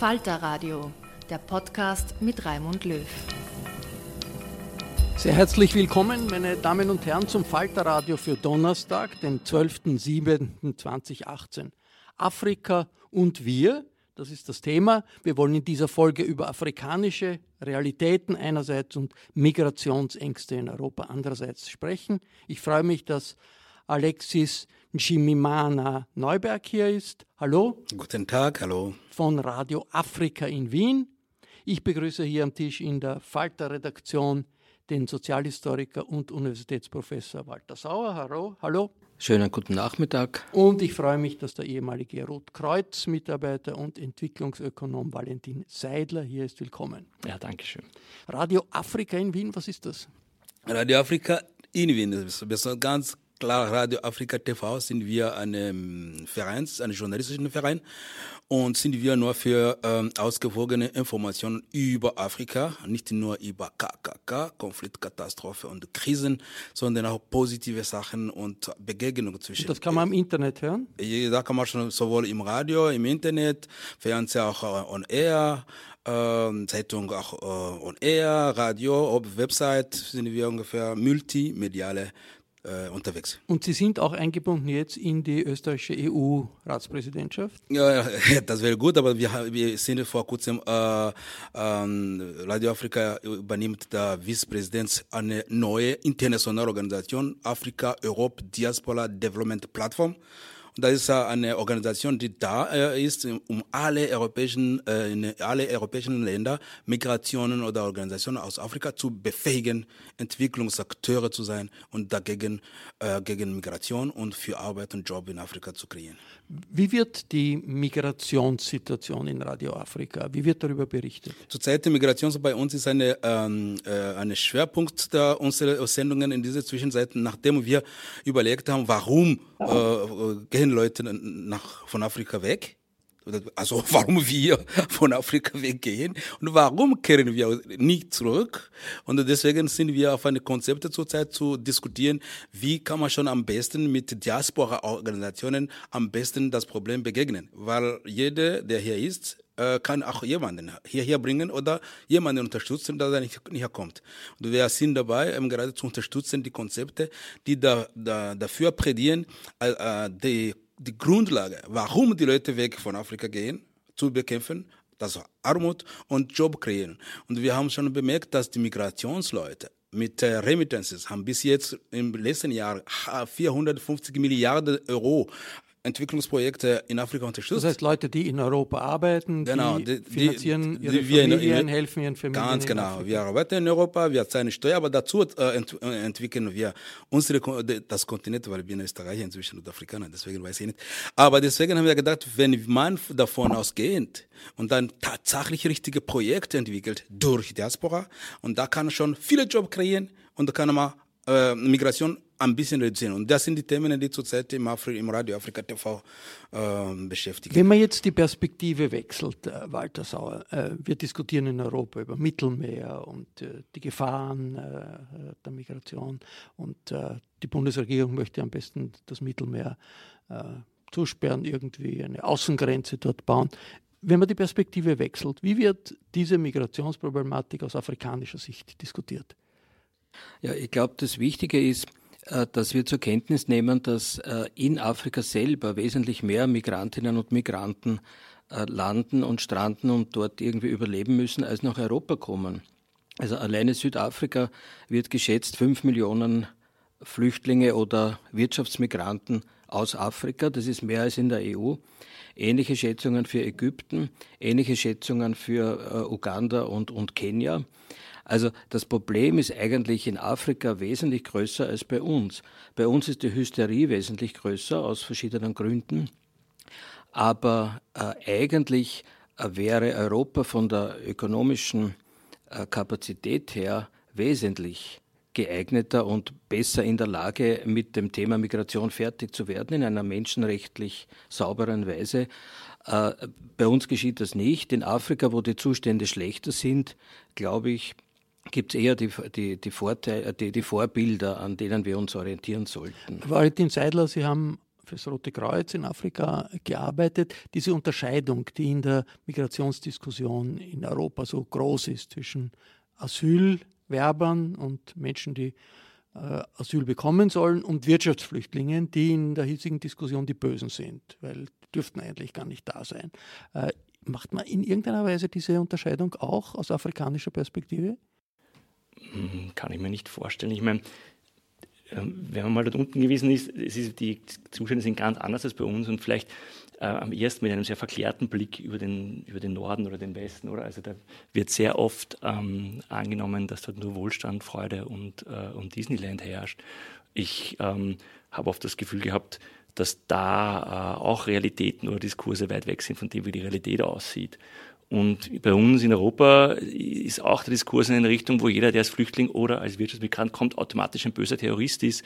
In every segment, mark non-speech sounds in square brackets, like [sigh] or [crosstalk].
Falter Radio, der Podcast mit Raimund Löw. Sehr herzlich willkommen, meine Damen und Herren, zum Falter Radio für Donnerstag, den 12.07.2018. Afrika und wir, das ist das Thema. Wir wollen in dieser Folge über afrikanische Realitäten einerseits und Migrationsängste in Europa andererseits sprechen. Ich freue mich, dass Alexis Njimimana Neuberg hier ist. Hallo. Guten Tag, hallo. Von Radio Afrika in Wien. Ich begrüße hier am Tisch in der Falter-Redaktion den Sozialhistoriker und Universitätsprofessor Walter Sauer. Hallo. Hallo. Schönen guten Nachmittag. Und ich freue mich, dass der ehemalige Rotkreuz-Mitarbeiter und Entwicklungsökonom Valentin Seidler hier ist. Willkommen. Ja, danke schön. Radio Afrika in Wien, was ist das? Radio Afrika in Wien, das ist ganz klar, Radio Afrika TV sind wir ein Verein, ein journalistischer Verein und sind wir nur für ähm, ausgewogene Informationen über Afrika, nicht nur über KKK, Konfliktkatastrophe und Krisen, sondern auch positive Sachen und Begegnungen zwischen. Und das kann man im Internet hören? Da kann man schon sowohl im Radio, im Internet, Fernsehen auch äh, on air, äh, Zeitung auch äh, on air, Radio, auf Website sind wir ungefähr multimediale unterwegs. Und Sie sind auch eingebunden jetzt in die österreichische EU-Ratspräsidentschaft? [laughs] Ja, das wäre gut, aber wir, wir sind vor kurzem, äh, äh, Radio Afrika übernimmt der Vizepräsident eine neue internationale Organisation, Afrika Europe Diaspora Development Platform. Das ist eine Organisation, die da äh, ist, um alle europäischen, äh, alle europäischen Länder Migrationen oder Organisationen aus Afrika zu befähigen, Entwicklungsakteure zu sein und dagegen äh, gegen Migration und für Arbeit und Job in Afrika zu kreieren. Wie wird die Migrationssituation in Radio Afrika, wie wird darüber berichtet? Zurzeit die Migration bei uns ist eine, ähm, äh, eine Schwerpunkt der unserer Sendungen in dieser Zwischenzeit, nachdem wir überlegt haben, warum äh, gehen Leute nach, von Afrika weg also [laughs] warum wir von Afrika weggehen und warum kehren wir nicht zurück. Und deswegen sind wir auf eine Konzepte zurzeit zu diskutieren, wie kann man schon am besten mit Diaspora-Organisationen am besten das Problem begegnen. Weil jeder, der hier ist, äh, kann auch jemanden hierher bringen oder jemanden unterstützen, dass er nicht herkommt. Und wir sind dabei, ähm, gerade zu unterstützen, die Konzepte, die da, da, dafür plädieren, äh, äh die die Grundlage, warum die Leute weg von Afrika gehen, zu bekämpfen, das Armut und Job kreieren. Und wir haben schon bemerkt, dass die Migrationsleute mit äh, Remittances haben bis jetzt im letzten Jahr 450 Milliarden Euro Entwicklungsprojekte in Afrika unterstützt. Das heißt, Leute, die in Europa arbeiten, genau, die, die finanzieren die, ihre wir Familien, in, helfen ihren Familien. Ganz genau. Wir arbeiten in Europa, wir zahlen Steuer, aber dazu äh, ent, äh, entwickeln wir unsere, das Kontinent, weil ich bin Österreicher inzwischen und Afrikaner, deswegen weiß ich nicht. Aber deswegen haben wir gedacht, wenn man davon ausgeht und dann tatsächlich richtige Projekte entwickelt durch Diaspora und da kann man schon viele Jobs kreieren und da kann man äh, Migration ein bisschen reduzieren. Und das sind die Themen, die zurzeit im, Afri im Radio Afrika TV äh, beschäftigen. Wenn man jetzt die Perspektive wechselt, äh, Walter Sauer, äh, wir diskutieren in Europa über Mittelmeer und äh, die Gefahren äh, der Migration und äh, die Bundesregierung möchte am besten das Mittelmeer zusperren, irgendwie eine Außengrenze dort bauen. Wenn man die Perspektive wechselt, wie wird diese Migrationsproblematik aus afrikanischer Sicht diskutiert? Ja, ich glaube, das Wichtige ist, äh, dass wir zur Kenntnis nehmen, dass äh, in Afrika selber wesentlich mehr Migrantinnen und Migranten äh, landen und stranden und dort irgendwie überleben müssen, als nach Europa kommen. Also alleine Südafrika wird geschätzt fünf Millionen Flüchtlinge oder Wirtschaftsmigranten aus Afrika. Das ist mehr als in der EU. Ähnliche Schätzungen für Ägypten, ähnliche Schätzungen für Uganda und, und Kenia. Also das Problem ist eigentlich in Afrika wesentlich größer als bei uns. Bei uns ist die Hysterie wesentlich größer aus verschiedenen Gründen. Aber äh, eigentlich äh, wäre Europa von der ökonomischen äh, Kapazität her wesentlich geeigneter und besser in der Lage, mit dem Thema Migration fertig zu werden in einer menschenrechtlich sauberen Weise. Äh, bei uns geschieht das nicht. In Afrika, wo die Zustände schlechter sind, glaube ich, gibt es eher die, die, die, Vorteile, die, die Vorbilder, an denen wir uns orientieren sollten. Valentin Seidler, Sie haben für das Rote Kreuz in Afrika gearbeitet. Diese Unterscheidung, die in der Migrationsdiskussion in Europa so groß ist zwischen Asylwerbern und Menschen, die äh, Asyl bekommen sollen, und Wirtschaftsflüchtlingen, die in der hiesigen Diskussion die Bösen sind, weil die dürften eigentlich gar nicht da sein. Äh, macht man in irgendeiner Weise diese Unterscheidung auch aus afrikanischer Perspektive? Hm, kann ich mir nicht vorstellen. Ich meine, ähm, wenn man mal dort unten gewesen ist, ist, die Zustände sind ganz anders als bei uns und vielleicht äh, am ersten mit einem sehr verklärten Blick über den, über den Norden oder den Westen. Oder? Also da wird sehr oft ähm, angenommen, dass dort nur Wohlstand, Freude und, äh, und Disneyland herrscht. Ich ähm, habe oft das Gefühl gehabt, dass da äh, auch Realitäten oder Diskurse weit weg sind von dem, wie die Realität aussieht. Und bei uns in Europa ist auch der Diskurs in eine Richtung, wo jeder, der als Flüchtling oder als Wirtschaftsmigrant kommt, automatisch ein böser Terrorist ist,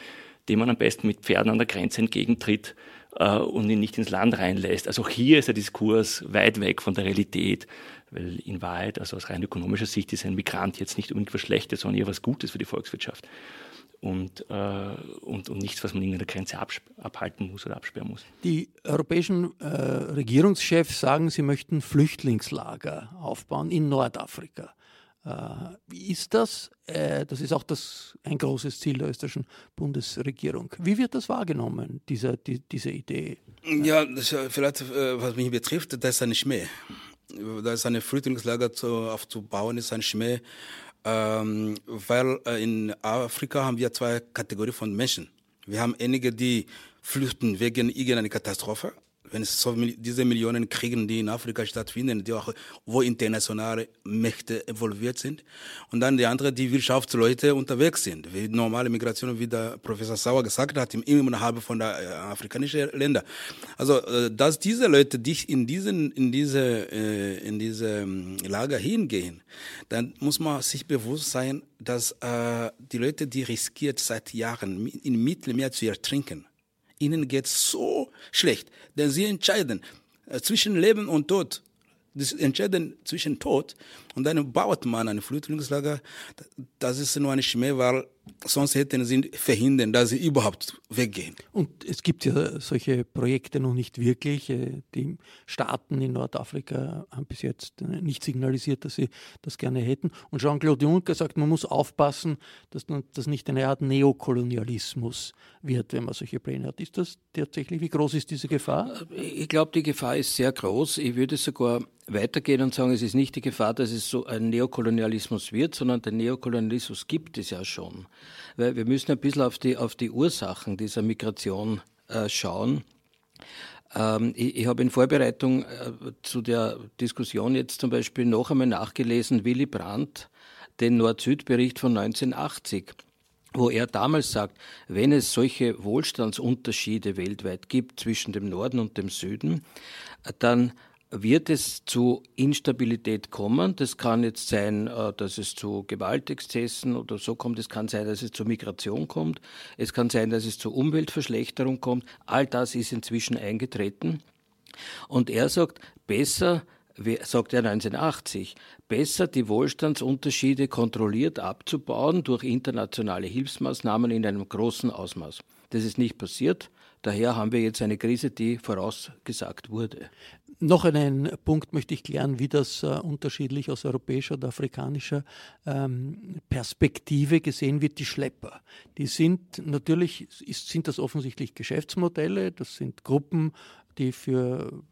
dem man am besten mit Pferden an der Grenze entgegentritt äh, und ihn nicht ins Land reinlässt. Also hier ist der Diskurs weit weg von der Realität, weil in Wahrheit, also aus rein ökonomischer Sicht, ist ein Migrant jetzt nicht unbedingt was Schlechtes, sondern eher was Gutes für die Volkswirtschaft und, äh, und, und nichts, was man in der Grenze abhalten muss oder absperren muss. Die europäischen äh, Regierungschefs sagen, sie möchten Flüchtlingslager aufbauen in Nordafrika. Äh, wie ist das? Äh, das ist auch das, ein großes Ziel der österreichischen Bundesregierung. Wie wird das wahrgenommen, diese, die, diese Idee? Ja, das, vielleicht, äh, was mich betrifft, das ist ein Schmäh. Da ist ein Flüchtlingslager zu, aufzubauen, ist ein Schmäh ähm, weil äh, in Afrika haben wir zwei Kategorien von Menschen. Wir haben einige, die flüchten wegen irgendeiner Katastrophe wenn es so diese Millionen Kriegen, die in Afrika stattfinden, die auch, wo internationale Mächte involviert sind. Und dann die andere, die Wirtschaftsleute unterwegs sind, wie normale Migration, wie der Professor Sauer gesagt hat, im innerhalb von der äh, afrikanischen Länder. Also, äh, dass diese Leute dich in diesen, in diese, äh, in diese ähm, Lager hingehen, dann muss man sich bewusst sein, dass äh, die Leute, die riskiert seit Jahren im Mittelmeer zu ertrinken, ihnen geht so schlecht, denn sie entscheiden äh, zwischen Leben und Tod. Das entscheiden zwischen Tod und dann baut man ein Flüchtlingslager. Das ist nur eine Schmäh, sonst hätten sie verhindern, dass sie überhaupt weggehen. Und es gibt ja solche Projekte noch nicht wirklich. Äh, die Staaten in Nordafrika haben bis jetzt äh, nicht signalisiert, dass sie das gerne hätten. Und Jean-Claude Juncker sagt, man muss aufpassen, dass das nicht eine Art Neokolonialismus wird, wenn man solche Pläne hat. Ist das tatsächlich, wie groß ist diese Gefahr? Ich glaube, die Gefahr ist sehr groß. Ich würde sogar weitergehen und sagen, es ist nicht die Gefahr, dass es so ein Neokolonialismus wird, sondern der Neokolonialismus gibt es ja schon. Weil wir müssen ein bisschen auf die, auf die Ursachen dieser Migration äh, schauen. Ähm, ich, ich habe in Vorbereitung äh, zu der Diskussion jetzt zum Beispiel noch einmal nachgelesen, Willy Brandt, den Nord-Süd-Bericht von 1980 wo er damals sagt, wenn es solche Wohlstandsunterschiede weltweit gibt zwischen dem Norden und dem Süden, dann wird es zu Instabilität kommen. Das kann jetzt sein, äh, dass es zu Gewaltexzessen oder so kommt. Es kann sein, dass es zu Migration kommt. Es kann sein, dass es zu Umweltverschlechterung kommt. All das ist inzwischen eingetreten. Und er sagt, besser sagt er 1980, besser die Wohlstandsunterschiede kontrolliert abzubauen durch internationale Hilfsmaßnahmen in einem großen Ausmaß. Das ist nicht passiert. Daher haben wir jetzt eine Krise, die vorausgesagt wurde. Noch einen Punkt möchte ich klären, wie das äh, unterschiedlich aus europäischer oder afrikanischer ähm, Perspektive gesehen wird. Die Schlepper, die sind natürlich, ist, sind das offensichtlich Geschäftsmodelle, das sind Gruppen, die für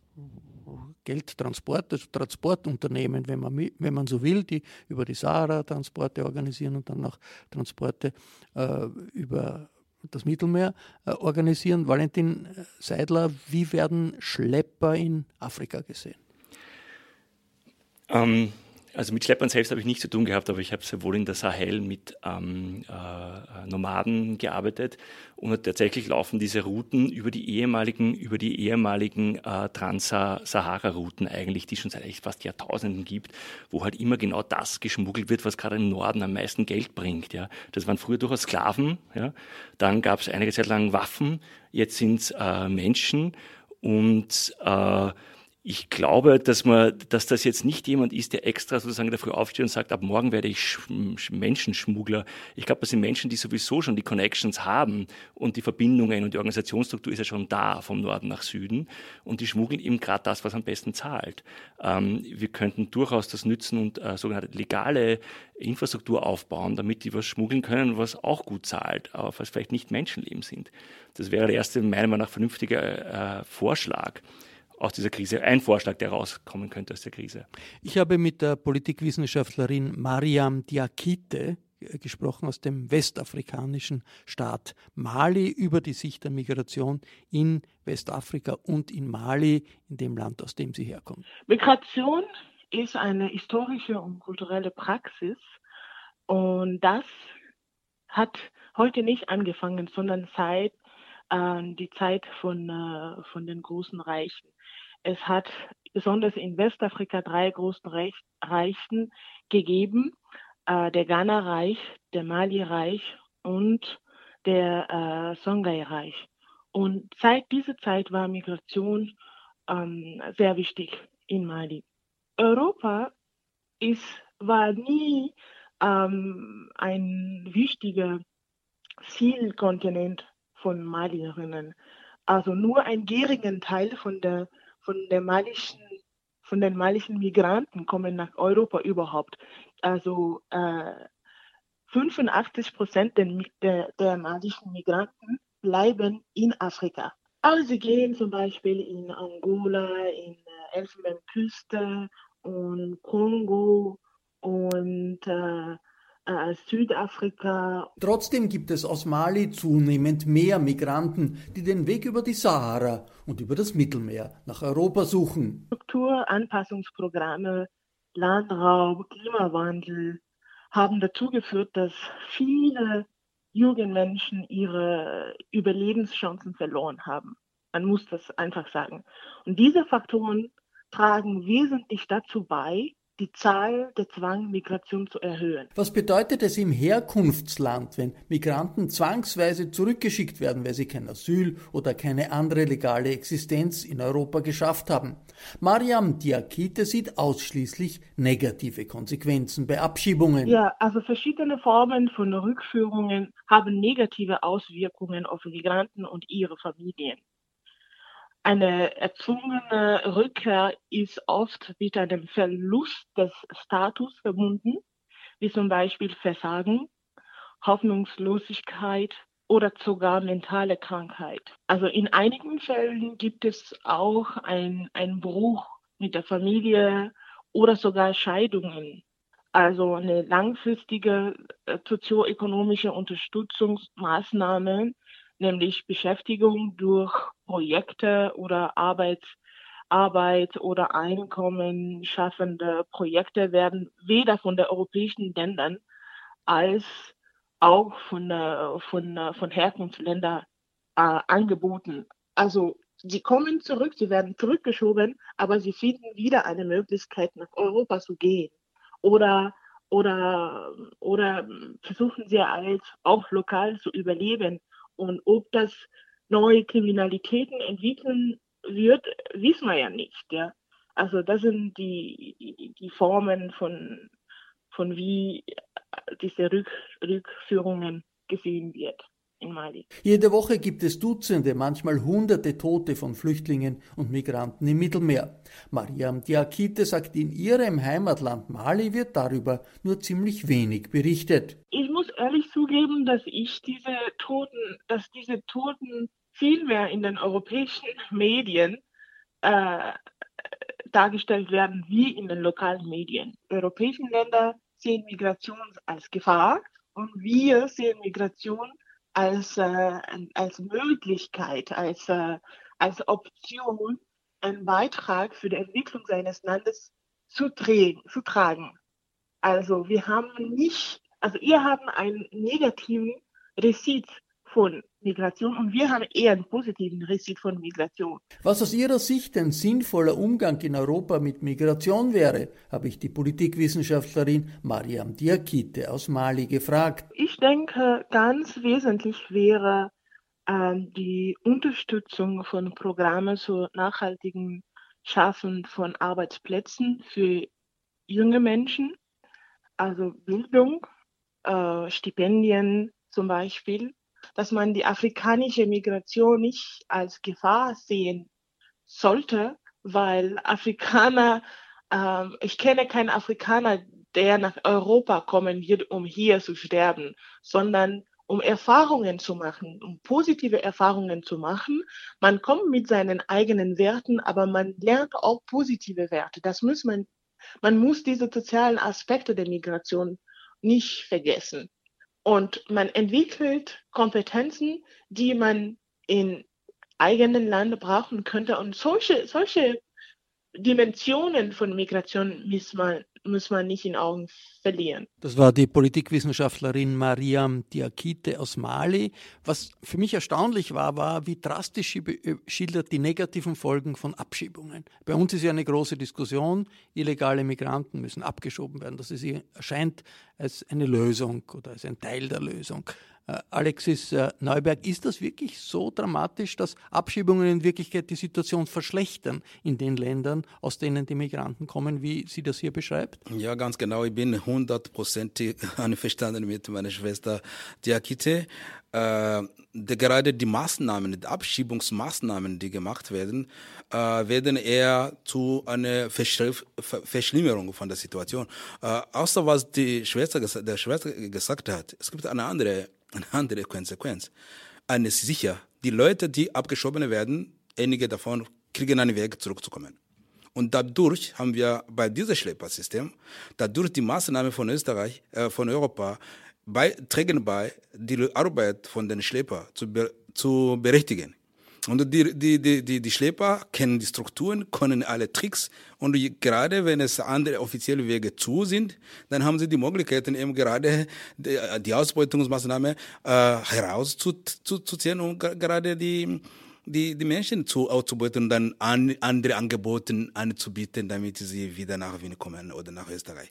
Geldtransport, also Transportunternehmen, wenn man, wenn man so will, die über die Sahara Transporte organisieren und dann auch Transporte äh, über das Mittelmeer äh, organisieren. Valentin Seidler, wie werden Schlepper in Afrika gesehen? Ähm, also mit Schleppern selbst habe ich nichts zu tun gehabt, aber ich habe sehr wohl in der Sahel mit ähm, äh, Nomaden gearbeitet und tatsächlich laufen diese Routen über die ehemaligen, über die ehemaligen äh, Trans-Sahara-Routen eigentlich, die es schon seit fast Jahrtausenden gibt, wo halt immer genau das geschmuggelt wird, was gerade im Norden am meisten Geld bringt. Ja. Das waren früher durchaus Sklaven, ja. dann gab es einige Zeit lang Waffen, jetzt sind es äh, Menschen und äh, ich glaube, dass man, dass das jetzt nicht jemand ist, der extra sozusagen dafür aufsteht und sagt, ab morgen werde ich Menschenschmuggler. Ich glaube, das sind Menschen, die sowieso schon die Connections haben und die Verbindungen und die Organisationsstruktur ist ja schon da vom Norden nach Süden und die schmuggeln eben gerade das, was am besten zahlt. Ähm, wir könnten durchaus das nützen und äh, sogenannte legale Infrastruktur aufbauen, damit die was schmuggeln können, was auch gut zahlt, aber was vielleicht nicht Menschenleben sind. Das wäre der erste, meiner Meinung nach, vernünftige äh, Vorschlag aus dieser Krise, ein Vorschlag, der rauskommen könnte aus der Krise. Ich habe mit der Politikwissenschaftlerin Mariam Diakite äh, gesprochen aus dem westafrikanischen Staat Mali über die Sicht der Migration in Westafrika und in Mali, in dem Land, aus dem sie herkommt. Migration ist eine historische und kulturelle Praxis und das hat heute nicht angefangen, sondern seit äh, die Zeit von, äh, von den großen Reichen. Es hat besonders in Westafrika drei großen Reichen gegeben. Äh, der Ghana-Reich, der Mali-Reich und der äh, Songhai-Reich. Und seit dieser Zeit war Migration ähm, sehr wichtig in Mali. Europa ist, war nie ähm, ein wichtiger Zielkontinent von Malierinnen. Also nur ein geringer Teil von der von der malischen von den malischen Migranten kommen nach Europa überhaupt. Also äh, 85 Prozent der, der, malischen Migranten bleiben in Afrika. Also sie gehen zum Beispiel in Angola, in äh, Elfenbeinküste und Kongo und äh, äh, Südafrika. Trotzdem gibt es aus Mali zunehmend mehr Migranten, die den Weg über die Sahara und über das Mittelmeer nach Europa suchen. Strukturanpassungsprogramme, Landraub, Klimawandel haben dazu geführt, dass viele junge Menschen ihre Überlebenschancen verloren haben. Man muss das einfach sagen. Und diese Faktoren tragen wesentlich dazu bei, die Zahl der Zwangmigration zu erhöhen. Was bedeutet es im Herkunftsland, wenn Migranten zwangsweise zurückgeschickt werden, weil sie kein Asyl oder keine andere legale Existenz in Europa geschafft haben? Mariam Diakite sieht ausschließlich negative Konsequenzen bei Abschiebungen. Ja, also verschiedene Formen von Rückführungen haben negative Auswirkungen auf Migranten und ihre Familien. Eine erzwungene Rückkehr ist oft mit einem Verlust des Status verbunden, wie zum Beispiel Versagen, Hoffnungslosigkeit oder sogar mentale Krankheit. Also in einigen Fällen gibt es auch einen Bruch mit der Familie oder sogar Scheidungen. Also eine langfristige äh, sozioökonomische Unterstützungsmaßnahme, nämlich Beschäftigung durch Projekte oder Arbeit, Arbeit oder Einkommen schaffende Projekte werden weder von den europäischen Ländern als auch von, von, von Herkunftsländern äh, angeboten. Also sie kommen zurück, sie werden zurückgeschoben, aber sie finden wieder eine Möglichkeit, nach Europa zu gehen. Oder, oder, oder versuchen sie halt auch lokal zu überleben. Und ob das neue Kriminalitäten entwickeln wird, wissen wir ja nicht. Ja? Also das sind die, die Formen von, von wie diese Rück, Rückführungen gesehen wird in Mali. Jede Woche gibt es Dutzende, manchmal Hunderte Tote von Flüchtlingen und Migranten im Mittelmeer. Mariam Diakite sagt, in ihrem Heimatland Mali wird darüber nur ziemlich wenig berichtet. Ich muss ehrlich zugeben, dass ich diese Toten, dass diese Toten viel mehr in den europäischen Medien äh, dargestellt werden wie in den lokalen Medien. Europäische Länder sehen Migration als Gefahr und wir sehen Migration als, äh, als Möglichkeit, als, äh, als Option, einen Beitrag für die Entwicklung seines Landes zu, zu tragen. Also wir haben nicht, also ihr habt einen negativen Receipt von Migration und wir haben eher einen positiven Receipt von Migration. Was aus Ihrer Sicht ein sinnvoller Umgang in Europa mit Migration wäre, habe ich die Politikwissenschaftlerin Mariam Diakite aus Mali gefragt. Ich denke, ganz wesentlich wäre äh, die Unterstützung von Programmen zur nachhaltigen Schaffen von Arbeitsplätzen für junge Menschen, also Bildung, äh, Stipendien zum Beispiel dass man die afrikanische Migration nicht als Gefahr sehen sollte, weil Afrikaner, äh, ich kenne keinen Afrikaner, der nach Europa kommen wird, um hier zu sterben, sondern um Erfahrungen zu machen, um positive Erfahrungen zu machen. Man kommt mit seinen eigenen Werten, aber man lernt auch positive Werte. Das muss man, man muss diese sozialen Aspekte der Migration nicht vergessen. Und man entwickelt Kompetenzen, die man in eigenen Land brauchen könnte. Und solche, solche Dimensionen von Migration muss man, muss man nicht in Augen verlieren. Das war die Politikwissenschaftlerin Mariam Diakite aus Mali. Was für mich erstaunlich war, war, wie drastisch sie äh, schildert die negativen Folgen von Abschiebungen. Bei uns ist ja eine große Diskussion, illegale Migranten müssen abgeschoben werden. Das ist, erscheint als eine Lösung oder als ein Teil der Lösung. Äh, Alexis äh, Neuberg, ist das wirklich so dramatisch, dass Abschiebungen in Wirklichkeit die Situation verschlechtern in den Ländern, aus denen die Migranten kommen, wie sie das hier beschreibt? Ja, ganz genau. Ich bin hundertprozentig [laughs] einverstanden mit meiner Schwester Diakite. Äh, gerade die Maßnahmen, die Abschiebungsmaßnahmen, die gemacht werden, äh, werden eher zu einer Verschlimmerung von der Situation. Äh, außer was die Schwester, der Schwester gesagt hat, es gibt eine andere eine andere Konsequenz. Eine ist sicher, die Leute, die abgeschoben werden, einige davon kriegen einen Weg zurückzukommen. Und dadurch haben wir bei diesem Schleppersystem, dadurch die Maßnahmen von Österreich, äh, von Europa, bei, tragen bei, die Arbeit von den Schleppern zu, zu berechtigen. Und die, die, die, die, die Schlepper kennen die Strukturen, können alle Tricks. Und gerade wenn es andere offizielle Wege zu sind, dann haben sie die Möglichkeiten, eben gerade die, die Ausbeutungsmaßnahme äh, herauszuziehen und gerade die, die, die Menschen zu auszubeuten und dann an, andere Angebote anzubieten, damit sie wieder nach Wien kommen oder nach Österreich.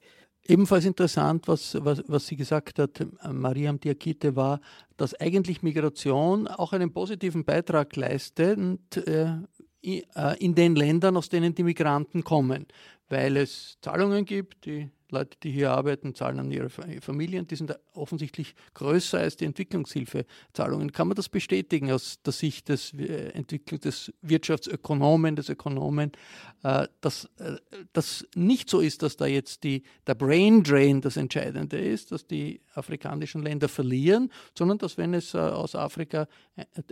Ebenfalls interessant, was, was, was sie gesagt hat, Mariam Diakite, war, dass eigentlich Migration auch einen positiven Beitrag leistet äh, in den Ländern, aus denen die Migranten kommen, weil es Zahlungen gibt, die Leute, die hier arbeiten, zahlen an ihre Familien. Die sind offensichtlich größer als die Entwicklungshilfezahlungen. Kann man das bestätigen aus der Sicht des, äh, Entwicklung, des Wirtschaftsökonomen, des Ökonomen, äh, dass äh, das nicht so ist, dass da jetzt die, der Brain Drain das Entscheidende ist, dass die afrikanischen Länder verlieren, sondern dass wenn es aus Afrika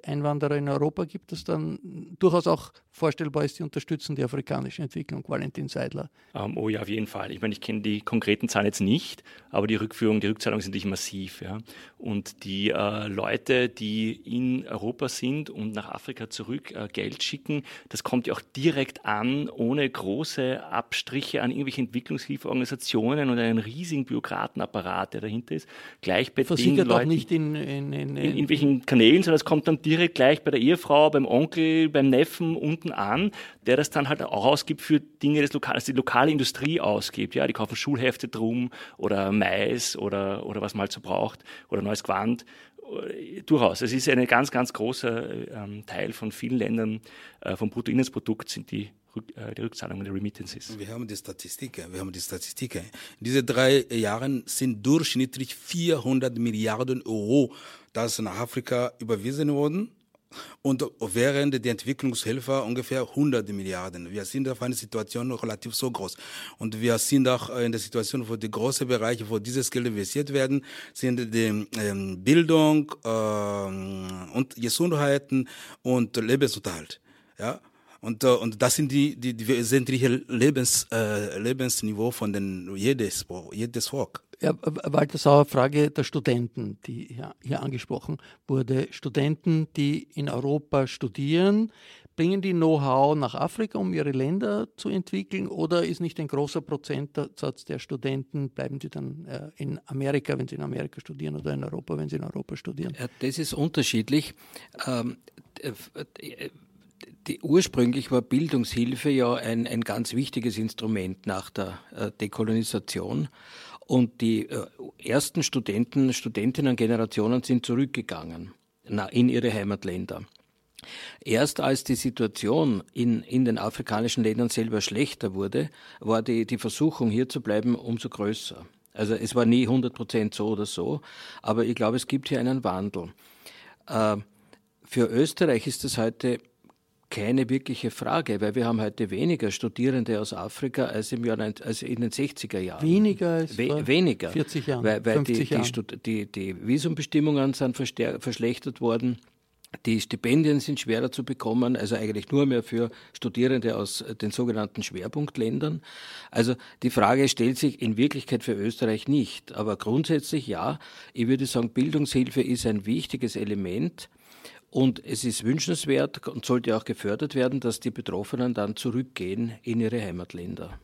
Einwanderer in Europa gibt, dass dann durchaus auch vorstellbar ist, die unterstützen die afrikanische Entwicklung. Valentin Seidler. Um, ähm, oh ja, auf jeden Fall. Ich meine, ich kenne die konkreten Zahlen jetzt nicht, aber die Rückführung, die Rückzahlung sind natürlich massiv. Ja. Und die äh, Leute, die in Europa sind und nach Afrika zurück äh, Geld schicken, das kommt ja auch direkt an, ohne große Abstriche an irgendwelche Entwicklungshilfeorganisationen und einen riesigen Bürokratenapparat, der dahinter ist. Gleich bei Versichert den Leuten, auch nicht in, in, in, in, irgendwelchen Kanälen, sondern es kommt dann direkt gleich bei der Ehefrau, beim Onkel, beim Neffen unten an, der das dann halt auch ausgibt für Dinge des Lokal, also die lokale Industrie ausgibt. Ja, die kaufen Schulhefte drum oder Mais oder, oder was man halt so braucht oder neues Quant. Durchaus. Es ist ein ganz, ganz großer ähm, Teil von vielen Ländern äh, vom Bruttoinlandsprodukt sind die äh, die Rückzahlungen der Remittances. Wir haben die Statistiken. Wir haben die Statistiken. In diesen drei Jahren sind durchschnittlich 400 Milliarden Euro, das nach Afrika überwiesen wurden und während der Entwicklungshilfe ungefähr 100 Milliarden. Wir sind auf eine Situation relativ so groß. Und wir sind auch in der Situation, wo die großen Bereiche, wo dieses Geld investiert werden, sind die ähm, Bildung ähm, und Gesundheiten und Lebensunterhalt. Ja, und, äh, und das sind die, die, die wesentliche Lebens, äh, Lebensniveau von den jedes, jedes Volk. Ja, Walter Sauer, Frage der Studenten, die hier, hier angesprochen wurde. Studenten, die in Europa studieren, bringen die Know-how nach Afrika, um ihre Länder zu entwickeln? Oder ist nicht ein großer Prozentsatz der Studenten, bleiben sie dann äh, in Amerika, wenn sie in Amerika studieren, oder in Europa, wenn sie in Europa studieren? Ja, das ist unterschiedlich. Ähm, die, ursprünglich war Bildungshilfe ja ein, ein ganz wichtiges Instrument nach der äh, Dekolonisation. Und die äh, ersten Studenten, Studentinnen-Generationen sind zurückgegangen na, in ihre Heimatländer. Erst als die Situation in, in den afrikanischen Ländern selber schlechter wurde, war die, die Versuchung, hier zu bleiben, umso größer. Also es war nie 100 Prozent so oder so, aber ich glaube, es gibt hier einen Wandel. Äh, für Österreich ist es heute keine wirkliche Frage, weil wir haben heute weniger Studierende aus Afrika als im Jahr als in den 60er Jahren. Weniger als We weniger, 40 Jahren, weil, weil die, die, die, die, Visumbestimmungen sind verschlechtert worden. Die Stipendien sind schwerer zu bekommen, also eigentlich nur mehr für Studierende aus den sogenannten Schwerpunktländern. Also die Frage stellt sich in Wirklichkeit für Österreich nicht. Aber grundsätzlich ja, ich würde sagen, Bildungshilfe ist ein wichtiges Element und es ist wünschenswert und sollte auch gefördert werden, dass die Betroffenen dann zurückgehen in ihre Heimatländer.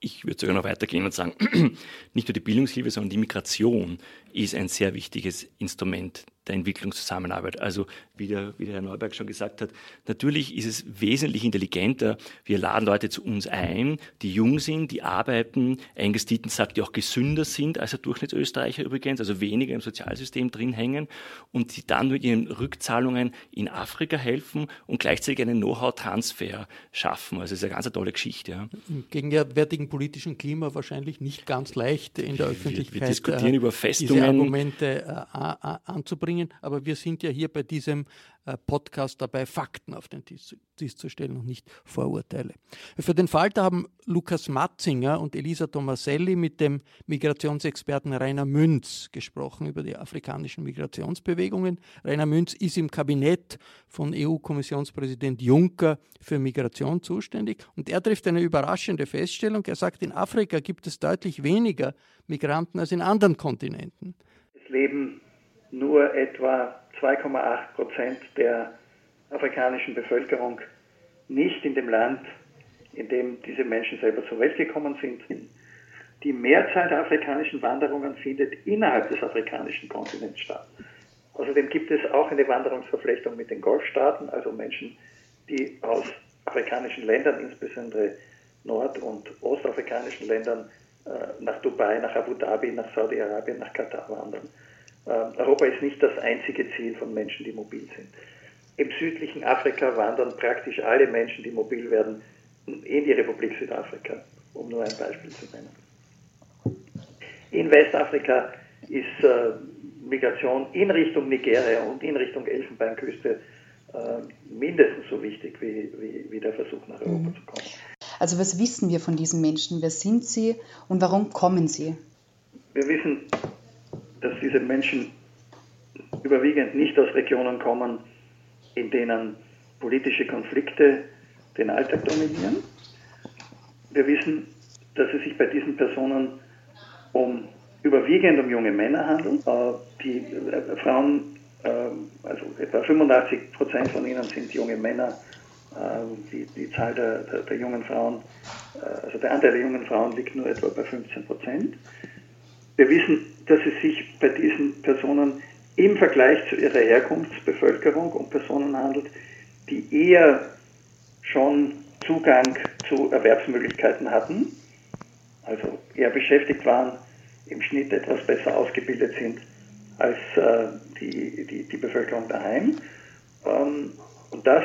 Ich würde sogar noch weitergehen und sagen, [clears throat] nicht nur die Bildungshilfe, sondern die Migration ist ein sehr wichtiges Instrument der Entwicklungszusammenarbeit. Also wie der, wie der Herr Neuberg schon gesagt hat, natürlich ist es wesentlich intelligenter. Wir laden Leute zu uns ein, die jung sind, die arbeiten, Angus Deaton sagt, die auch gesünder sind als der Durchschnittsösterreicher übrigens, also weniger im Sozialsystem drin hängen und die dann mit ihren Rückzahlungen in Afrika helfen und gleichzeitig einen Know-how-Transfer schaffen. Also es ist eine ganz tolle Geschichte. Ja. Im gegenwärtigen politischen Klima wahrscheinlich nicht ganz leicht in der Öffentlichkeit. Wir, wir diskutieren äh, über Festungen. Diese Argumente äh, anzubringen bringen. Aber wir sind ja hier bei diesem äh, Podcast dabei, Fakten auf den Tisch, zu stellen und nicht Vorurteile. Für den Falter haben Lukas Matzinger und Elisa Tomaselli mit dem Migrationsexperten Rainer Münz gesprochen über die afrikanischen Migrationsbewegungen. Rainer Münz ist im Kabinett von EU-Kommissionspräsident Juncker für Migration zuständig und er trifft eine überraschende Feststellung. Er sagt, in Afrika gibt es deutlich weniger Migranten als in anderen Kontinenten. Es leben nur etwa 2,8 Prozent der afrikanischen Bevölkerung nicht in dem Land, in dem diese Menschen selber zur Welt gekommen sind. Die Mehrzahl der afrikanischen Wanderungen findet innerhalb des afrikanischen Kontinents statt. Außerdem gibt es auch eine Wanderungsverflechtung mit den Golfstaaten, also Menschen, die aus afrikanischen Ländern, insbesondere nord- und ostafrikanischen Ländern, äh, nach Dubai, nach Abu Dhabi, nach Saudi-Arabien, nach Katar wandern. Ähm, Europa ist nicht das einzige Ziel von Menschen, die mobil sind. Im südlichen Afrika wandern praktisch alle Menschen, die mobil werden, in die Republik Südafrika, um nur ein Beispiel zu nennen. In Westafrika ist äh, Migration in Richtung Nigeria und in Richtung Elfenbeinküste äh, mindestens so wichtig wie, wie, wie, der Versuch nach Europa mhm. zu kommen. Also was wissen wir von diesen Menschen? Wer sind sie und warum kommen sie? Wir wissen dass diese Menschen überwiegend nicht aus Regionen kommen, in denen politische Konflikte den Alltag dominieren. Wir wissen, dass es sich bei diesen Personen um überwiegend um junge Männer handelt. Äh, die äh, Frauen, äh, also etwa 85 Prozent von ihnen sind junge Männer. Die, die Zahl der, der, der, jungen Frauen, also der Anteil der jungen Frauen liegt nur etwa bei 15 Prozent. Wir wissen, dass es sich bei diesen Personen im Vergleich zu ihrer Herkunftsbevölkerung um Personen handelt, die eher schon Zugang zu Erwerbsmöglichkeiten hatten, also eher beschäftigt waren, im Schnitt etwas besser ausgebildet sind als äh, die, die, die Bevölkerung daheim. Ähm, und das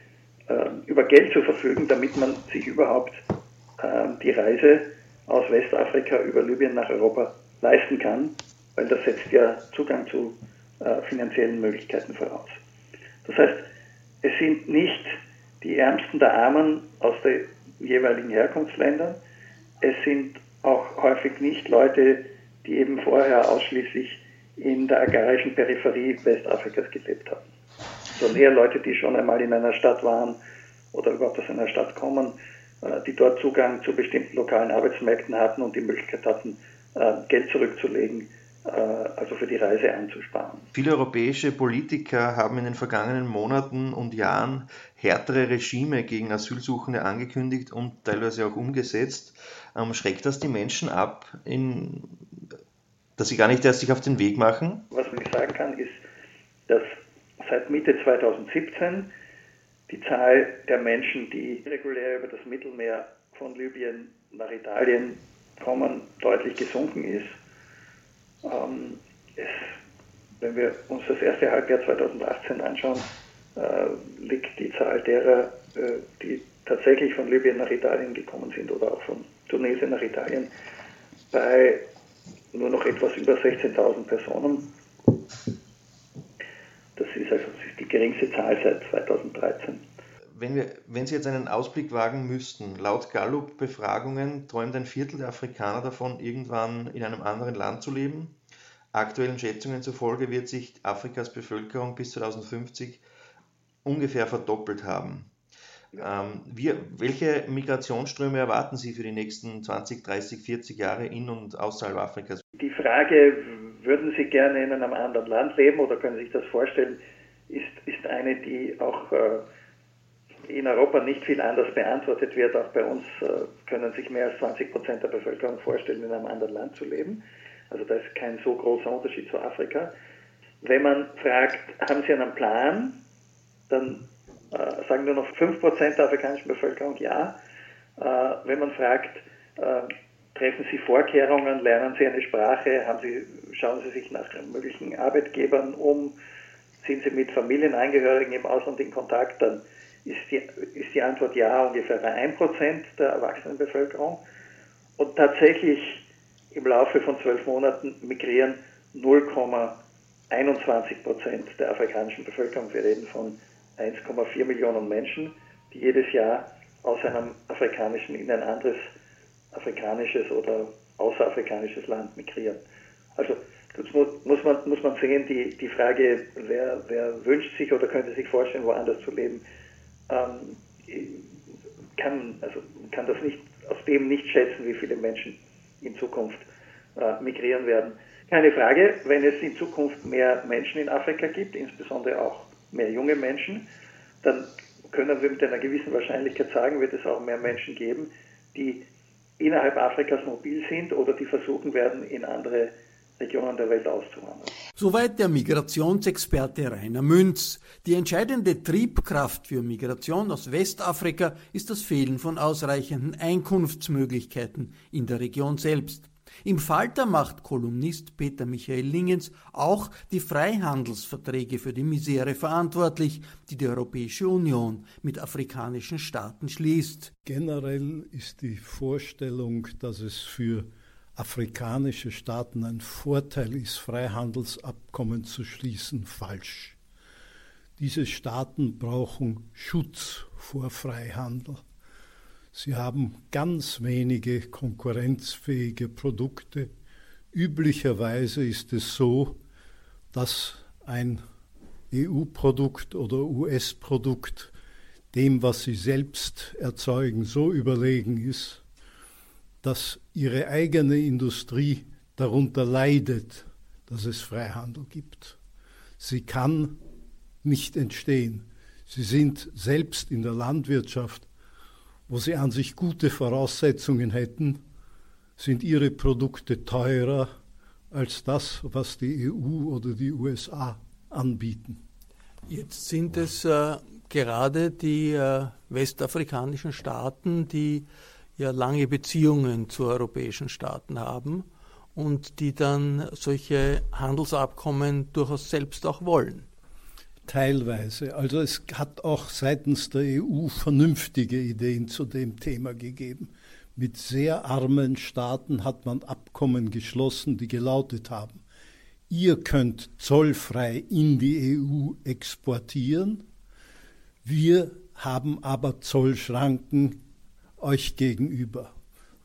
über Geld zu verfügen, damit man sich überhaupt äh, die Reise aus Westafrika über Libyen nach Europa leisten kann, weil das setzt ja Zugang zu äh, finanziellen Möglichkeiten voraus. Das heißt, es sind nicht die Ärmsten der Armen aus den jeweiligen Herkunftsländern, es sind auch häufig nicht Leute, die eben vorher ausschließlich in der agrarischen Peripherie Westafrikas gelebt haben sondern eher Leute, die schon einmal in einer Stadt waren oder überhaupt aus einer Stadt kommen, äh, die dort Zugang zu bestimmten lokalen Arbeitsmärkten hatten und die Möglichkeit hatten, äh, Geld zurückzulegen, äh, also für die Reise anzusparen. Viele europäische Politiker haben in den vergangenen Monaten und Jahren härtere Regime gegen Asylsuchende angekündigt und teilweise auch umgesetzt. Ähm, schreckt das die Menschen ab, in, dass sie gar nicht erst sich auf den Weg machen? Was man sagen kann, ist, dass seit Mitte 2017 die Zahl der Menschen, die regulär über das Mittelmeer von Libyen nach Italien kommen, deutlich gesunken ist. Ähm, es, wenn wir uns das erste Halbjahr 2018 anschauen, äh, liegt die Zahl derer, äh, die tatsächlich von Libyen nach Italien gekommen sind oder auch von Tunesien nach Italien, bei nur noch etwas über 16.000 Personen. Das ist also die geringste Zahl seit 2013. Wenn, wir, wenn Sie jetzt einen Ausblick wagen müssten, laut Gallup-Befragungen träumt ein Viertel der Afrikaner davon, irgendwann in einem anderen Land zu leben. Aktuellen Schätzungen zufolge wird sich Afrikas Bevölkerung bis 2050 ungefähr verdoppelt haben. Ähm, wir, welche Migrationsströme erwarten Sie für die nächsten 20, 30, 40 Jahre in und außerhalb Afrikas? Die Frage, würden Sie gerne in einem anderen Land leben oder können Sie sich das vorstellen, ist, ist eine, die auch äh, in Europa nicht viel anders beantwortet wird. Auch bei uns äh, können sich mehr als 20 Prozent der Bevölkerung vorstellen, in einem anderen Land zu leben. Also da ist kein so großer Unterschied zu Afrika. Wenn man fragt, haben Sie einen Plan, dann äh, sagen nur noch 5% der afrikanischen Bevölkerung ja. Äh, wenn man fragt, äh, treffen Sie Vorkehrungen, lernen Sie eine Sprache, Sie, schauen Sie sich nach möglichen Arbeitgebern um, sind Sie mit Familienangehörigen im Ausland in Kontakt, dann ist die, ist die Antwort ja ungefähr bei 1% der Erwachsenenbevölkerung. Und tatsächlich im Laufe von zwölf Monaten migrieren 0,21 Prozent der afrikanischen Bevölkerung. Wir reden von 1,4 Millionen Menschen, die jedes Jahr aus einem afrikanischen in ein anderes afrikanisches oder außerafrikanisches Land migrieren. Also das muss, man, muss man sehen, die, die Frage, wer, wer wünscht sich oder könnte sich vorstellen, woanders zu leben, ähm, kann, also kann das nicht, aus dem nicht schätzen, wie viele Menschen in Zukunft äh, migrieren werden. Keine Frage, wenn es in Zukunft mehr Menschen in Afrika gibt, insbesondere auch mehr junge Menschen, dann können wir mit einer gewissen Wahrscheinlichkeit sagen, wird es auch mehr Menschen geben, die innerhalb Afrikas mobil sind oder die versuchen werden, in andere Regionen der Welt auszuwandern. Soweit der Migrationsexperte Rainer Münz. Die entscheidende Triebkraft für Migration aus Westafrika ist das Fehlen von ausreichenden Einkunftsmöglichkeiten in der Region selbst. Im Falter macht Kolumnist Peter Michael Lingens auch die Freihandelsverträge für die Misere verantwortlich, die die Europäische Union mit afrikanischen Staaten schließt. Generell ist die Vorstellung, dass es für afrikanische Staaten ein Vorteil ist, Freihandelsabkommen zu schließen, falsch. Diese Staaten brauchen Schutz vor Freihandel. Sie haben ganz wenige konkurrenzfähige Produkte. Üblicherweise ist es so, dass ein EU-Produkt oder US-Produkt dem, was sie selbst erzeugen, so überlegen ist, dass ihre eigene Industrie darunter leidet, dass es Freihandel gibt. Sie kann nicht entstehen. Sie sind selbst in der Landwirtschaft, wo sie an sich gute Voraussetzungen hätten, sind ihre Produkte teurer als das, was die EU oder die USA anbieten. Jetzt sind es äh, gerade die äh, westafrikanischen Staaten, die ja lange Beziehungen zu europäischen Staaten haben und die dann solche Handelsabkommen durchaus selbst auch wollen. Teilweise. Also es hat auch seitens der EU vernünftige Ideen zu dem Thema gegeben. Mit sehr armen Staaten hat man Abkommen geschlossen, die gelautet haben, ihr könnt zollfrei in die EU exportieren, wir haben aber Zollschranken euch gegenüber.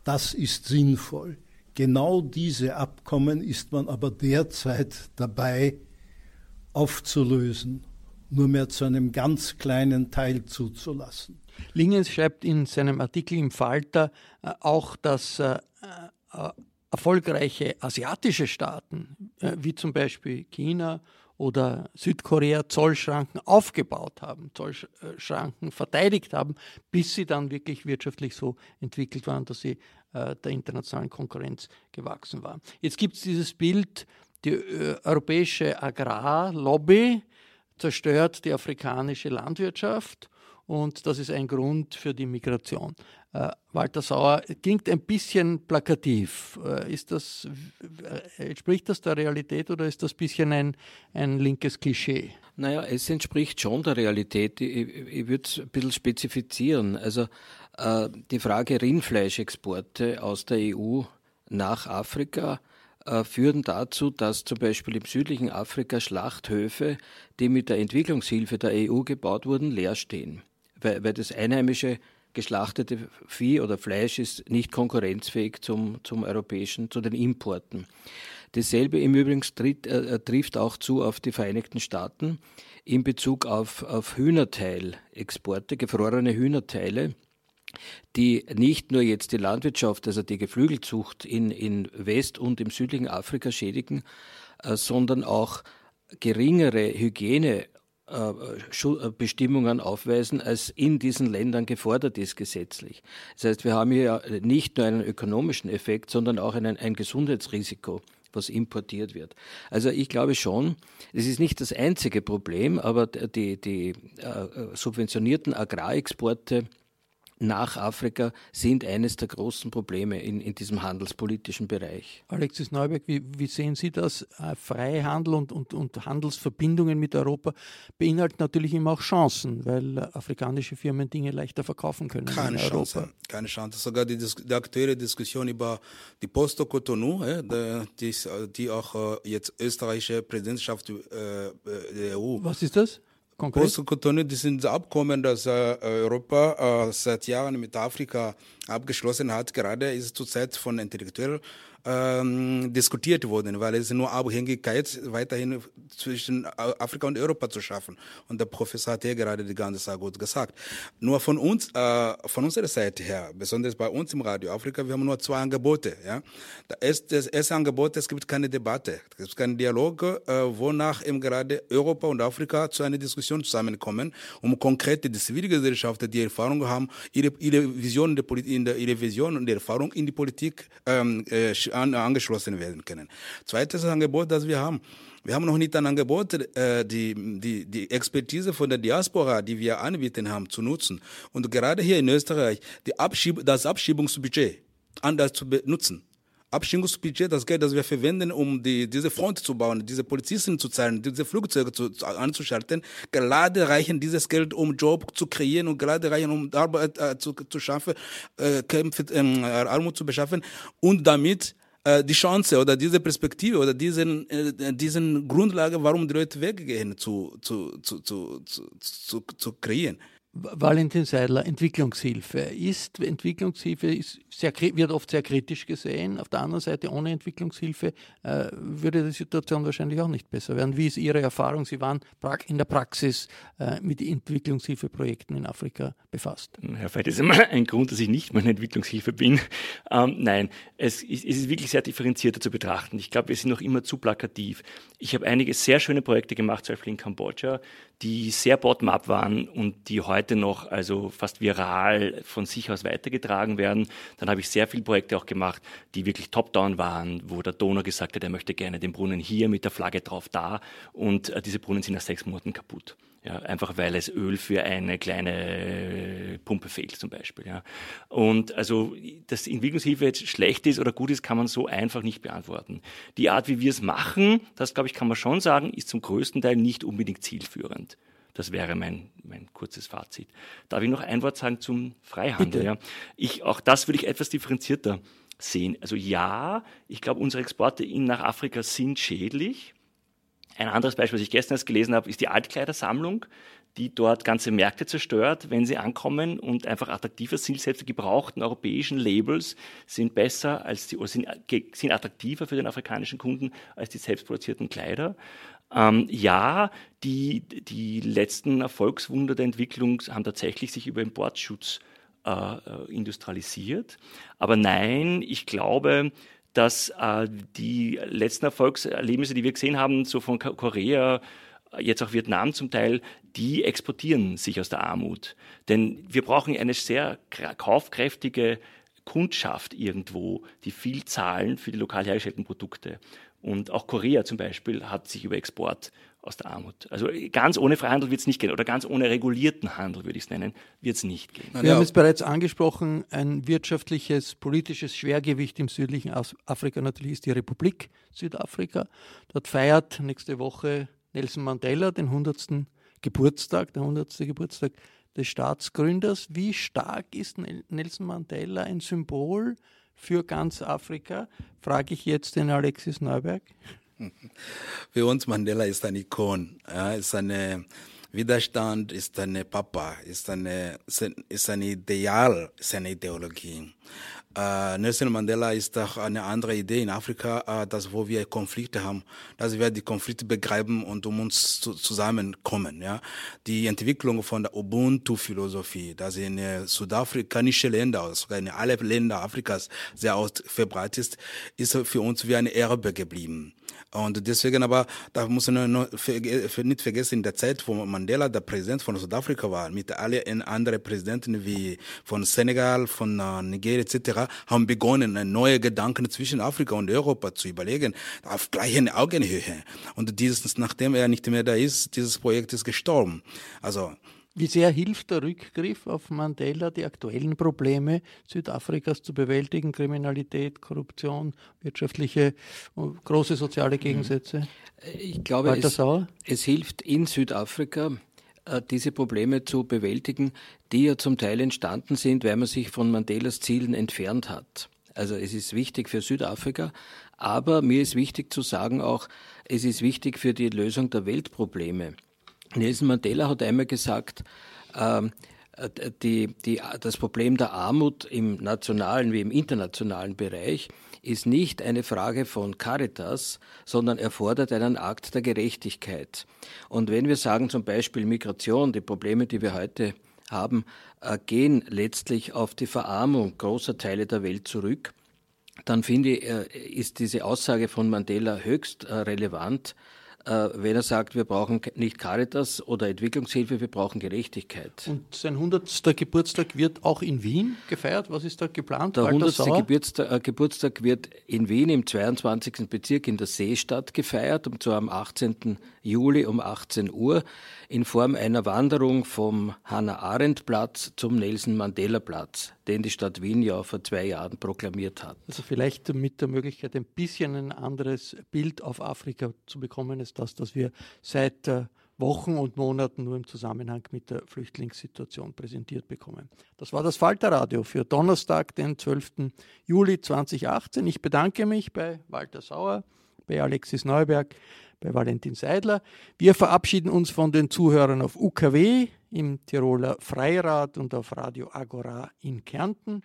Das ist sinnvoll. Genau diese Abkommen ist man aber derzeit dabei aufzulösen, nur mehr zu einem ganz kleinen Teil zuzulassen. Lingens schreibt in seinem Artikel im Falter äh, auch, dass äh, äh, erfolgreiche asiatische Staaten, wie zum Beispiel China oder Südkorea Zollschranken aufgebaut haben, Zollschranken verteidigt haben, bis sie dann wirklich wirtschaftlich so entwickelt waren, dass sie der internationalen Konkurrenz gewachsen waren. Jetzt gibt es dieses Bild, die äh, europäische Agrarlobby zerstört die afrikanische Landwirtschaft und das ist ein Grund für die Migration. Äh, Walter Sauer klingt ein bisschen plakativ. Äh, ist das, entspricht das der Realität oder ist das ein bisschen ein, ein linkes Klischee? Naja, es entspricht schon der Realität. Ich, ich würde es ein bisschen spezifizieren. Also äh, die Frage Rindfleischexporte aus der EU nach Afrika führen dazu, dass zum Beispiel im südlichen Afrika Schlachthöfe, die mit der Entwicklungshilfe der EU gebaut wurden, leer stehen, weil, weil das einheimische geschlachtete Vieh oder Fleisch ist nicht konkurrenzfähig zum, zum europäischen, zu den Importen. Dasselbe im Übrigen tritt, äh, äh, trifft auch zu auf die Vereinigten Staaten in Bezug auf, auf Hühnerteilexporte, gefrorene Hühnerteile, die nicht nur jetzt die Landwirtschaft, also die Geflügelzucht in, in West- und im südlichen Afrika schädigen, äh, sondern auch geringere Hygiene äh, äh, Bestimmungen aufweisen, als in diesen Ländern gefordert ist gesetzlich. Das heißt, wir haben hier nicht nur einen ökonomischen Effekt, sondern auch einen, ein Gesundheitsrisiko was importiert wird. Also ich glaube schon, es ist nicht das einzige Problem, aber die, die äh, subventionierten Agrarexporte nach Afrika sind eines der großen Probleme in, in diesem handelspolitischen Bereich. Alexis Neuberg, wie, wie sehen Sie das? Äh, Freihandel und, und, und Handelsverbindungen mit Europa beinhalten natürlich immer auch Chancen, weil afrikanische Firmen Dinge leichter verkaufen können keine in Europa. Chance, keine Chance. Sogar die, die aktuelle Diskussion über die Post-Cotonou, die, die auch äh, jetzt österreichische Präsidentschaft äh, der EU. Was ist das? Post-Cotonou, das sind Abkommen, das äh, Europa äh, seit Jahren mit Afrika abgeschlossen hat. Gerade ist zurzeit von Intellektuellen ähm, diskutiert worden, weil es nur Abhängigkeit weiterhin zwischen Afrika und Europa zu schaffen. Und der Professor hat ja gerade die ganze Sache gut gesagt. Nur von uns, äh, von unserer Seite her, besonders bei uns im Radio Afrika, wir haben nur zwei Angebote. Ja? Das, erste Angebot, es gibt keine Debatte, es gibt keinen Dialog, äh, wonach eben gerade Europa und Afrika zu einer Diskussion zusammenkommen, um konkrete die Zivilgesellschaft, die Erfahrung haben, ihre, ihre Vision und die Erfahrung in die Politik ähm, äh, an, angeschlossen werden können. Zweites Angebot, das wir haben. Wir haben noch nicht ein Angebot, äh, die, die, die Expertise von der Diaspora, die wir anbieten haben, zu nutzen. Und gerade hier in Österreich, die Abschieb das Abschiebungsbudget anders zu benutzen. Abstimmungsbudget, das Geld, das wir verwenden, um die, diese Front zu bauen, diese Polizisten zu zahlen, diese Flugzeuge zu, zu, anzuschalten, gerade reichen dieses Geld, um Job zu kreieren und gerade reichen, um Arbeit äh, zu, zu schaffen, äh, Kämpfe, äh, Armut zu beschaffen und damit äh, die Chance oder diese Perspektive oder diesen, äh, diesen Grundlage, warum die Leute weggehen, zu, zu, zu, zu, zu, zu kreieren. Valentin Seidler, Entwicklungshilfe. Ist Entwicklungshilfe ist sehr, wird oft sehr kritisch gesehen. Auf der anderen Seite, ohne Entwicklungshilfe äh, würde die Situation wahrscheinlich auch nicht besser werden. Wie ist Ihre Erfahrung? Sie waren in der Praxis äh, mit Entwicklungshilfeprojekten in Afrika befasst. Herr Veit, das ist immer ein Grund, dass ich nicht mehr in Entwicklungshilfe bin. Ähm, nein, es ist, es ist wirklich sehr differenzierter zu betrachten. Ich glaube, wir sind noch immer zu plakativ. Ich habe einige sehr schöne Projekte gemacht, zum Beispiel in Kambodscha, die sehr bottom-up waren und die heute noch also fast viral von sich aus weitergetragen werden. Dann habe ich sehr viele Projekte auch gemacht, die wirklich top-down waren, wo der Donor gesagt hat, er möchte gerne den Brunnen hier mit der Flagge drauf da und äh, diese Brunnen sind nach sechs Monaten kaputt. Ja, einfach weil es Öl für eine kleine Pumpe fehlt zum Beispiel. Ja. Und also, dass Entwicklungshilfe jetzt schlecht ist oder gut ist, kann man so einfach nicht beantworten. Die Art, wie wir es machen, das glaube ich, kann man schon sagen, ist zum größten Teil nicht unbedingt zielführend. Das wäre mein, mein kurzes Fazit. Darf ich noch ein Wort sagen zum Freihandel? Ja? Ich, auch das würde ich etwas differenzierter sehen. Also ja, ich glaube, unsere Exporte in nach Afrika sind schädlich. Ein anderes Beispiel, was ich gestern erst gelesen habe, ist die Altkleidersammlung, die dort ganze Märkte zerstört, wenn sie ankommen und einfach attraktiver sind. Selbst die gebrauchten europäischen Labels sind besser als die, oder sind, sind attraktiver für den afrikanischen Kunden als die selbstproduzierten Kleider. Ähm, ja, die, die letzten Erfolgswunder der Entwicklung haben tatsächlich sich über Importschutz äh, äh industrialisiert. Aber nein, ich glaube, dass äh, die letzten Erfolgserlebnisse, die wir gesehen haben, so von Korea, jetzt auch Vietnam zum Teil, die exportieren sich aus der Armut. Denn wir brauchen eine sehr kaufkräftige Kundschaft irgendwo, die viel zahlen für die lokal hergestellten Produkte. Und auch Korea zum Beispiel hat sich über Export aus der Armut. Also ganz ohne Freihandel wird es nicht gehen oder ganz ohne regulierten Handel, würde ich es nennen, wird es nicht gehen. Wir haben es bereits angesprochen, ein wirtschaftliches, politisches Schwergewicht im südlichen Afrika natürlich ist die Republik Südafrika. Dort feiert nächste Woche Nelson Mandela den 100. Geburtstag, der 100. Geburtstag des Staatsgründers. Wie stark ist Nelson Mandela ein Symbol für ganz Afrika? Frage ich jetzt den Alexis Neuberg. [laughs] Für uns Mandela ist ein Ikon, ja, ist eine Widerstand, ist eine Papa, ist eine, ist ein Ideal, ist eine Ideologie. Äh, Nelson Mandela ist doch eine andere Idee in Afrika, äh, dass wo wir Konflikte haben, dass wir die Konflikte begreifen und um uns zu, zusammenkommen. Ja, die Entwicklung von der Ubuntu-Philosophie, dass in äh, südafrikanische Länder, sogar in alle Länder Afrikas sehr oft verbreitet ist, ist für uns wie ein Erbe geblieben. Und deswegen aber, da muss man nicht vergessen, in der Zeit, wo Mandela der Präsident von Südafrika war, mit allen anderen Präsidenten wie von Senegal, von äh, Nigeria etc., haben begonnen, neue Gedanken zwischen Afrika und Europa zu überlegen, auf gleichen Augenhöhe. Und dieses, nachdem er nicht mehr da ist, dieses Projekt ist gestorben. Also, wie sehr hilft der Rückgriff auf Mandela, die aktuellen Probleme Südafrikas zu bewältigen? Kriminalität, Korruption, wirtschaftliche, große soziale Gegensätze? Ich glaube, es, es, hilft in Südafrika, äh, diese Probleme zu bewältigen, die ja zum Teil entstanden sind, weil man sich von Mandelas Zielen entfernt hat. Also es ist wichtig für Südafrika, aber mir ist wichtig zu sagen auch, es ist wichtig für die Lösung der Weltprobleme. Nelson Mandela hat einmal gesagt, ähm, die, die, das Problem der Armut im nationalen wie im internationalen Bereich ist nicht eine Frage von Caritas, sondern erfordert einen Akt der Gerechtigkeit. Und wenn wir sagen zum Beispiel Migration, die Probleme, die wir heute haben, äh, gehen letztlich auf die Verarmung großer Teile der Welt zurück, dann finde ich, äh, ist diese Aussage von Mandela höchst äh, relevant, äh, wenn er sagt, wir brauchen nicht Caritas oder Entwicklungshilfe, wir brauchen Gerechtigkeit. Und sein 100. Geburtstag wird auch in Wien gefeiert? Was ist da geplant? Der 100. Geburtstag, äh, Geburtstag, wird in Wien im 22. Bezirk in der Seestadt gefeiert, und zwar am 18. Juli um 18 Uhr in Form einer Wanderung vom Hannah-Arendt-Platz zum Nelson-Mandela-Platz. Den die Stadt Wien ja vor zwei Jahren proklamiert hat. Also vielleicht mit der Möglichkeit, ein bisschen ein anderes Bild auf Afrika zu bekommen, ist das, dass wir seit äh, Wochen und Monaten nur im Zusammenhang mit der Flüchtlingssituation präsentiert bekommen. Das war das Falterradio für Donnerstag, den 12. Juli 2018. Ich bedanke mich bei Walter Sauer, bei Alexis Neuberg, bei Valentin Seidler. Wir verabschieden uns von den Zuhörern auf UKW, im Tiroler Freirad und auf Radio Agora in Kärnten.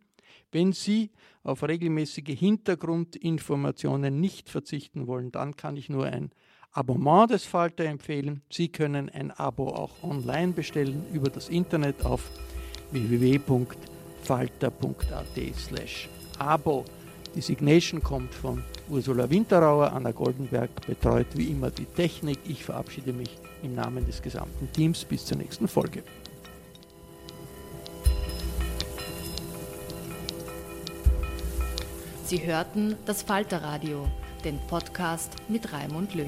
Wenn Sie auf regelmäßige Hintergrundinformationen nicht verzichten wollen, dann kann ich nur ein Abonnement des Falter empfehlen. Sie können ein Abo auch online bestellen über das Internet auf www.falter.at/abo. Die Signation kommt von Ursula Winterauer, Anna Goldenberg betreut wie immer die Technik. Ich verabschiede mich im Namen des gesamten Teams bis zur nächsten Folge. Sie hörten das Falterradio, den Podcast mit Raimund Löw.